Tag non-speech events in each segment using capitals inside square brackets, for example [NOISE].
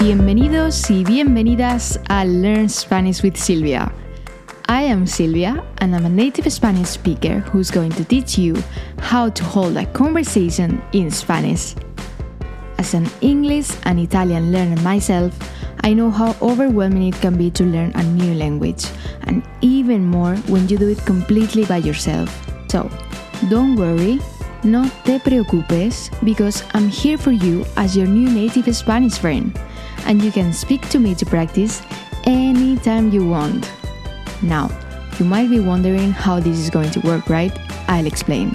Bienvenidos y bienvenidas a Learn Spanish with Silvia. I am Silvia and I'm a native Spanish speaker who's going to teach you how to hold a conversation in Spanish. As an English and Italian learner myself, I know how overwhelming it can be to learn a new language, and even more when you do it completely by yourself. So, don't worry, no te preocupes, because I'm here for you as your new native Spanish friend, and you can speak to me to practice anytime you want. Now, you might be wondering how this is going to work, right? I'll explain.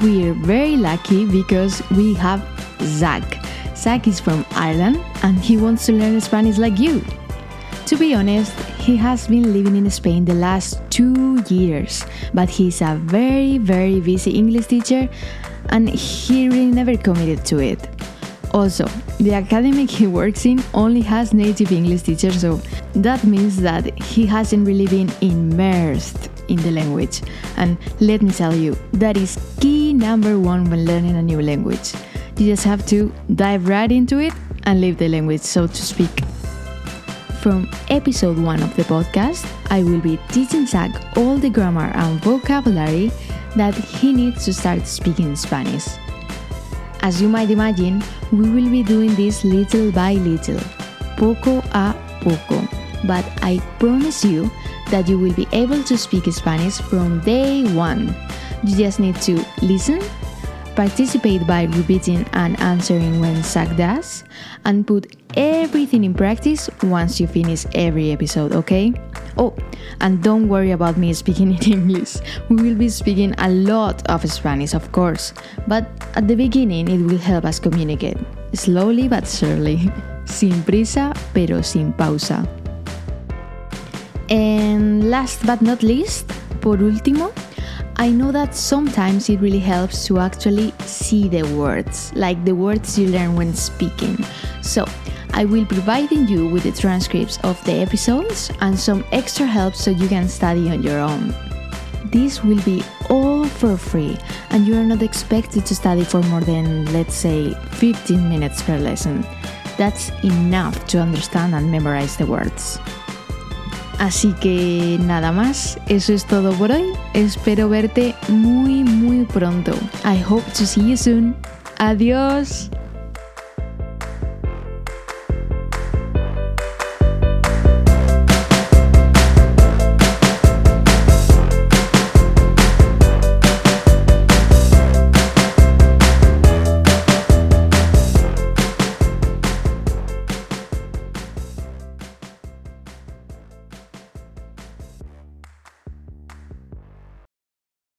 We're very lucky because we have Zach. Zach is from Ireland and he wants to learn Spanish like you. To be honest, he has been living in Spain the last two years, but he's a very, very busy English teacher and he really never committed to it. Also, the academic he works in only has native English teachers, so that means that he hasn't really been immersed in the language. And let me tell you, that is key number one when learning a new language. You just have to dive right into it and live the language, so to speak. From episode 1 of the podcast, I will be teaching Zach all the grammar and vocabulary that he needs to start speaking Spanish. As you might imagine, we will be doing this little by little, poco a poco, but I promise you that you will be able to speak Spanish from day one. You just need to listen, participate by repeating and answering when Zach does, and put everything in practice once you finish every episode, okay? Oh, and don't worry about me speaking [LAUGHS] in English. We will be speaking a lot of Spanish, of course, but at the beginning it will help us communicate, slowly but surely. [LAUGHS] Sin prisa, pero sin pausa. And last but not least, por último, I know that sometimes it really helps to actually see the words, like the words you learn when speaking. So, I will be providing you with the transcripts of the episodes and some extra help so you can study on your own. This will be all for free, and you are not expected to study for more than, let's say, 15 minutes per lesson. That's enough to understand and memorize the words. Así que nada más, eso es todo por hoy. Espero verte muy muy pronto. I hope to see you soon. Adiós.